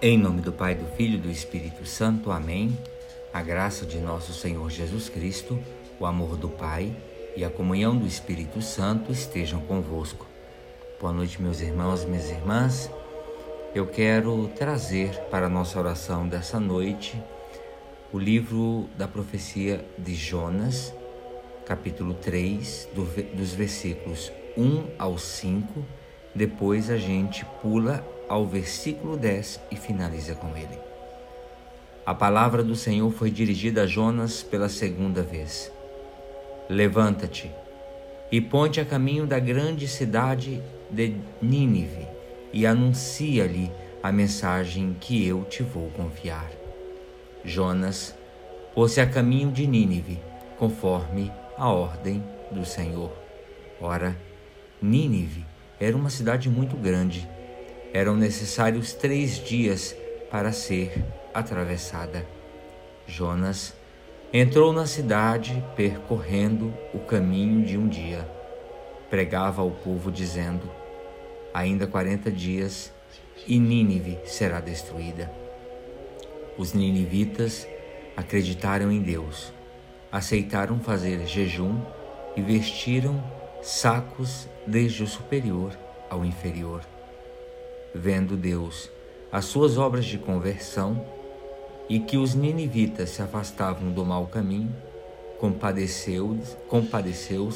Em nome do Pai, do Filho e do Espírito Santo. Amém. A graça de nosso Senhor Jesus Cristo, o amor do Pai e a comunhão do Espírito Santo estejam convosco. Boa noite, meus irmãos minhas irmãs. Eu quero trazer para a nossa oração dessa noite o livro da profecia de Jonas, capítulo 3, do, dos versículos 1 ao 5. Depois a gente pula ao versículo 10 e finaliza com ele. A palavra do Senhor foi dirigida a Jonas pela segunda vez. Levanta-te e ponte a caminho da grande cidade de Nínive e anuncia-lhe a mensagem que eu te vou confiar. Jonas pôs-se a caminho de Nínive, conforme a ordem do Senhor. Ora, Nínive era uma cidade muito grande eram necessários três dias para ser atravessada. Jonas entrou na cidade percorrendo o caminho de um dia. Pregava ao povo dizendo: Ainda quarenta dias e Nínive será destruída. Os ninivitas acreditaram em Deus, aceitaram fazer jejum e vestiram sacos desde o superior ao inferior vendo Deus as suas obras de conversão e que os ninivitas se afastavam do mau caminho, compadeceu-se compadeceu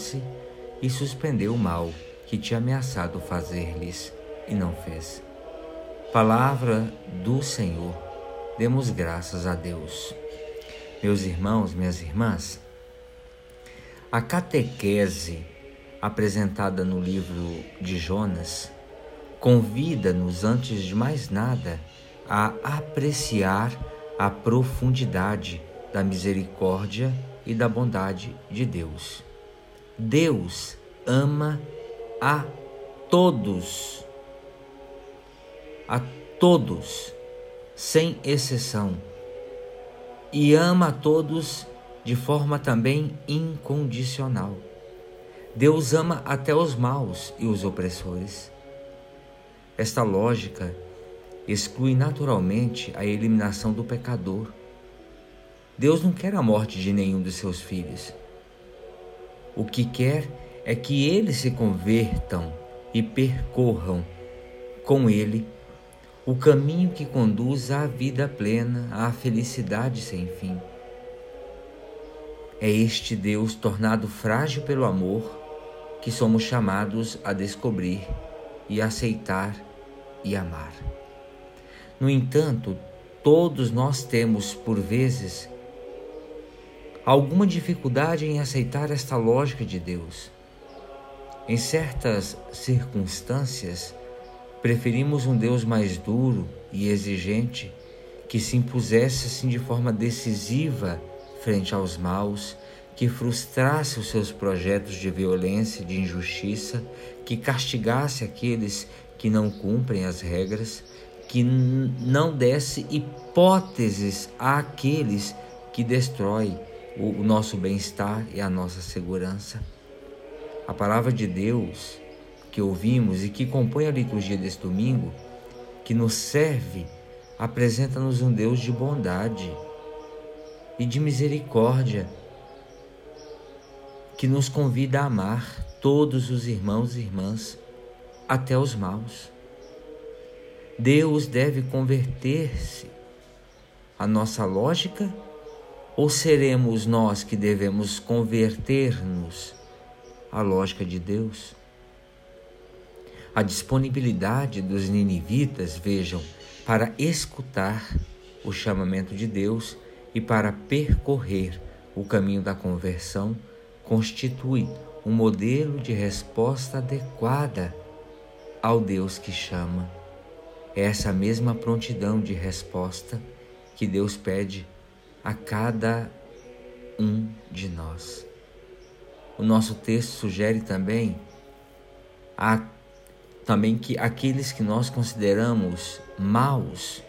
e suspendeu o mal que tinha ameaçado fazer-lhes e não fez. Palavra do Senhor, demos graças a Deus. Meus irmãos, minhas irmãs, a catequese apresentada no livro de Jonas convida-nos, antes de mais nada, a apreciar a profundidade da misericórdia e da bondade de Deus. Deus ama a todos, a todos, sem exceção, e ama a todos de forma também incondicional. Deus ama até os maus e os opressores. Esta lógica exclui naturalmente a eliminação do pecador. Deus não quer a morte de nenhum dos seus filhos. O que quer é que eles se convertam e percorram com Ele o caminho que conduz à vida plena, à felicidade sem fim. É este Deus tornado frágil pelo amor que somos chamados a descobrir e aceitar e amar. No entanto, todos nós temos, por vezes, alguma dificuldade em aceitar esta lógica de Deus. Em certas circunstâncias, preferimos um Deus mais duro e exigente que se impusesse assim de forma decisiva frente aos maus que frustrasse os seus projetos de violência, de injustiça, que castigasse aqueles que não cumprem as regras, que não desse hipóteses àqueles que destroem o nosso bem-estar e a nossa segurança. A palavra de Deus que ouvimos e que compõe a liturgia deste domingo, que nos serve, apresenta-nos um Deus de bondade e de misericórdia que nos convida a amar todos os irmãos e irmãs, até os maus. Deus deve converter-se à nossa lógica ou seremos nós que devemos converter-nos à lógica de Deus? A disponibilidade dos ninivitas, vejam, para escutar o chamamento de Deus e para percorrer o caminho da conversão constitui um modelo de resposta adequada ao Deus que chama. É essa mesma prontidão de resposta que Deus pede a cada um de nós. O nosso texto sugere também a, também que aqueles que nós consideramos maus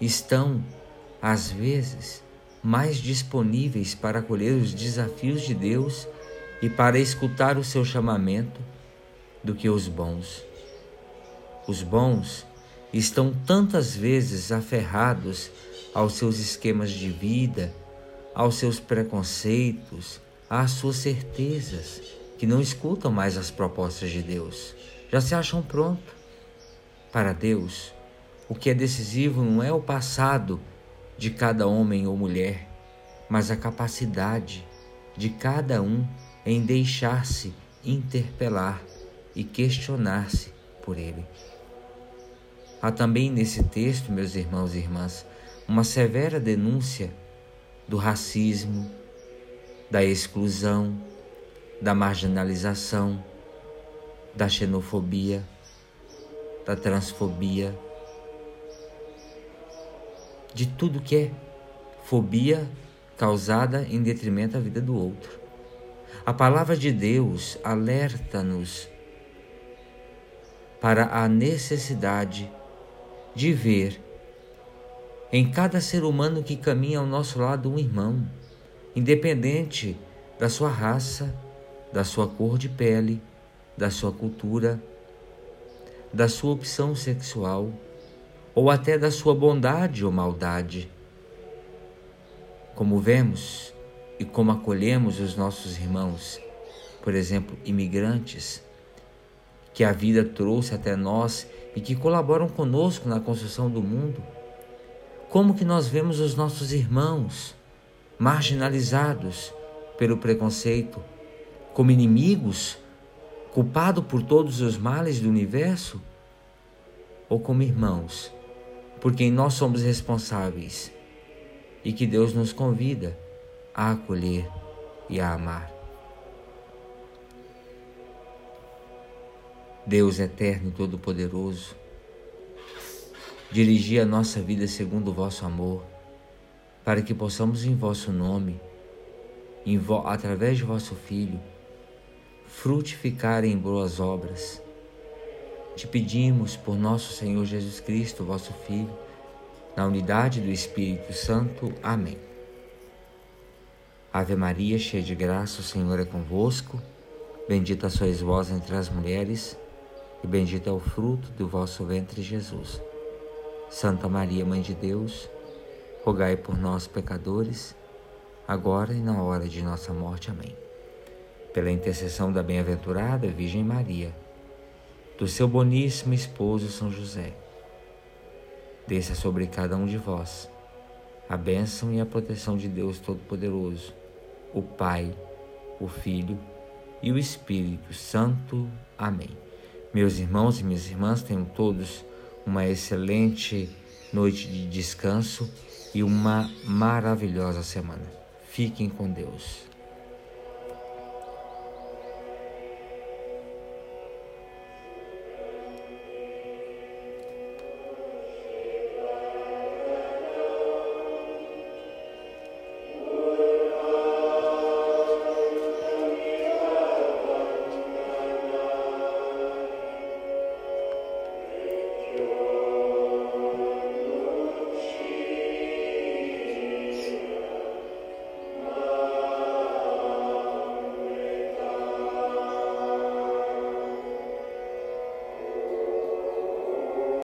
estão às vezes mais disponíveis para acolher os desafios de Deus e para escutar o seu chamamento do que os bons. Os bons estão tantas vezes aferrados aos seus esquemas de vida, aos seus preconceitos, às suas certezas, que não escutam mais as propostas de Deus, já se acham prontos. Para Deus, o que é decisivo não é o passado de cada homem ou mulher, mas a capacidade de cada um em deixar-se interpelar e questionar-se por ele. Há também nesse texto, meus irmãos e irmãs, uma severa denúncia do racismo, da exclusão, da marginalização, da xenofobia, da transfobia, de tudo que é fobia causada em detrimento da vida do outro. A palavra de Deus alerta-nos para a necessidade de ver em cada ser humano que caminha ao nosso lado um irmão, independente da sua raça, da sua cor de pele, da sua cultura, da sua opção sexual ou até da sua bondade ou maldade. Como vemos e como acolhemos os nossos irmãos, por exemplo, imigrantes, que a vida trouxe até nós e que colaboram conosco na construção do mundo? Como que nós vemos os nossos irmãos marginalizados pelo preconceito, como inimigos, culpados por todos os males do universo? Ou como irmãos, por quem nós somos responsáveis e que Deus nos convida a acolher e a amar? Deus eterno e todo-poderoso, dirigi a nossa vida segundo o vosso amor, para que possamos em vosso nome, em vo através de vosso Filho, frutificar em boas obras. Te pedimos por nosso Senhor Jesus Cristo, vosso Filho, na unidade do Espírito Santo. Amém. Ave Maria, cheia de graça, o Senhor é convosco. Bendita sois vós entre as mulheres e bendito é o fruto do vosso ventre, Jesus. Santa Maria, Mãe de Deus, rogai por nós, pecadores, agora e na hora de nossa morte. Amém. Pela intercessão da bem-aventurada Virgem Maria, do seu boníssimo esposo São José, desça sobre cada um de vós a bênção e a proteção de Deus Todo-Poderoso, o Pai, o Filho e o Espírito Santo. Amém. Meus irmãos e minhas irmãs, tenham todos uma excelente noite de descanso e uma maravilhosa semana. Fiquem com Deus.